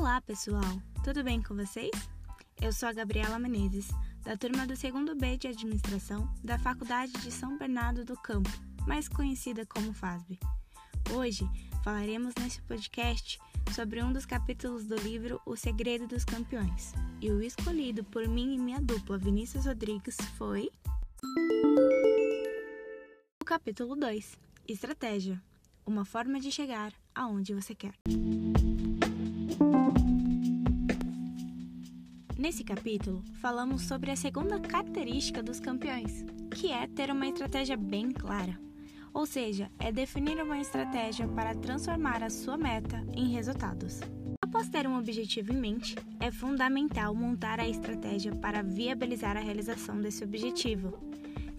Olá, pessoal! Tudo bem com vocês? Eu sou a Gabriela Menezes, da turma do segundo B de Administração da Faculdade de São Bernardo do Campo, mais conhecida como FASB. Hoje falaremos nesse podcast sobre um dos capítulos do livro O Segredo dos Campeões. E o escolhido por mim e minha dupla Vinícius Rodrigues foi. O capítulo 2 Estratégia Uma forma de chegar aonde você quer. Nesse capítulo, falamos sobre a segunda característica dos campeões, que é ter uma estratégia bem clara. Ou seja, é definir uma estratégia para transformar a sua meta em resultados. Após ter um objetivo em mente, é fundamental montar a estratégia para viabilizar a realização desse objetivo.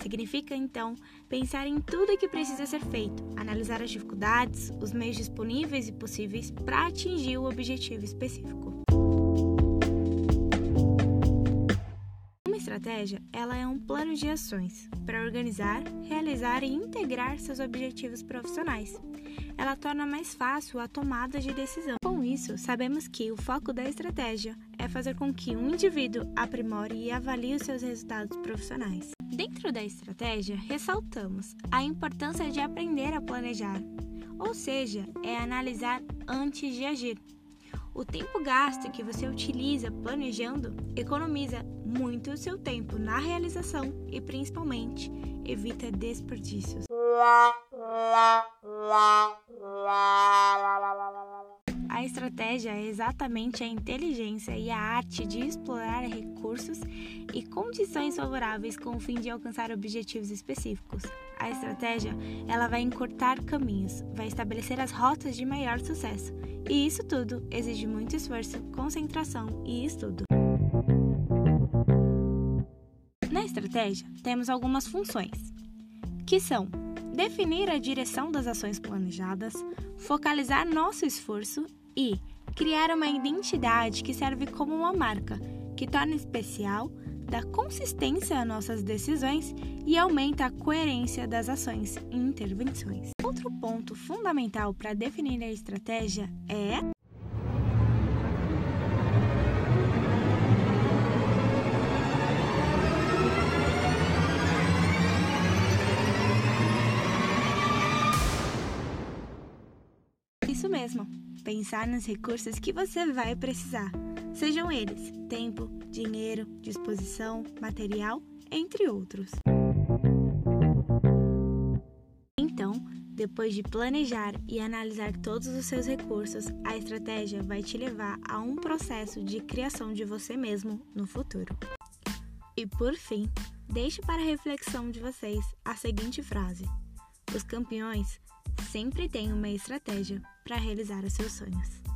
Significa, então, pensar em tudo o que precisa ser feito, analisar as dificuldades, os meios disponíveis e possíveis para atingir o objetivo específico. Estratégia, ela é um plano de ações para organizar, realizar e integrar seus objetivos profissionais. Ela torna mais fácil a tomada de decisão. Com isso, sabemos que o foco da estratégia é fazer com que um indivíduo aprimore e avalie os seus resultados profissionais. Dentro da estratégia, ressaltamos a importância de aprender a planejar, ou seja, é analisar antes de agir. O tempo gasto que você utiliza planejando economiza muito o seu tempo na realização e, principalmente, evita desperdícios. A estratégia é exatamente a inteligência e a arte de explorar recursos e condições favoráveis com o fim de alcançar objetivos específicos. A estratégia, ela vai encurtar caminhos, vai estabelecer as rotas de maior sucesso. E isso tudo exige muito esforço, concentração e estudo. Estratégia, temos algumas funções, que são definir a direção das ações planejadas, focalizar nosso esforço e criar uma identidade que serve como uma marca, que torna especial, dá consistência a nossas decisões e aumenta a coerência das ações e intervenções. Outro ponto fundamental para definir a estratégia é Isso mesmo, pensar nos recursos que você vai precisar, sejam eles tempo, dinheiro, disposição, material, entre outros. Então, depois de planejar e analisar todos os seus recursos, a estratégia vai te levar a um processo de criação de você mesmo no futuro. E por fim, deixo para reflexão de vocês a seguinte frase: Os campeões sempre têm uma estratégia para realizar os seus sonhos.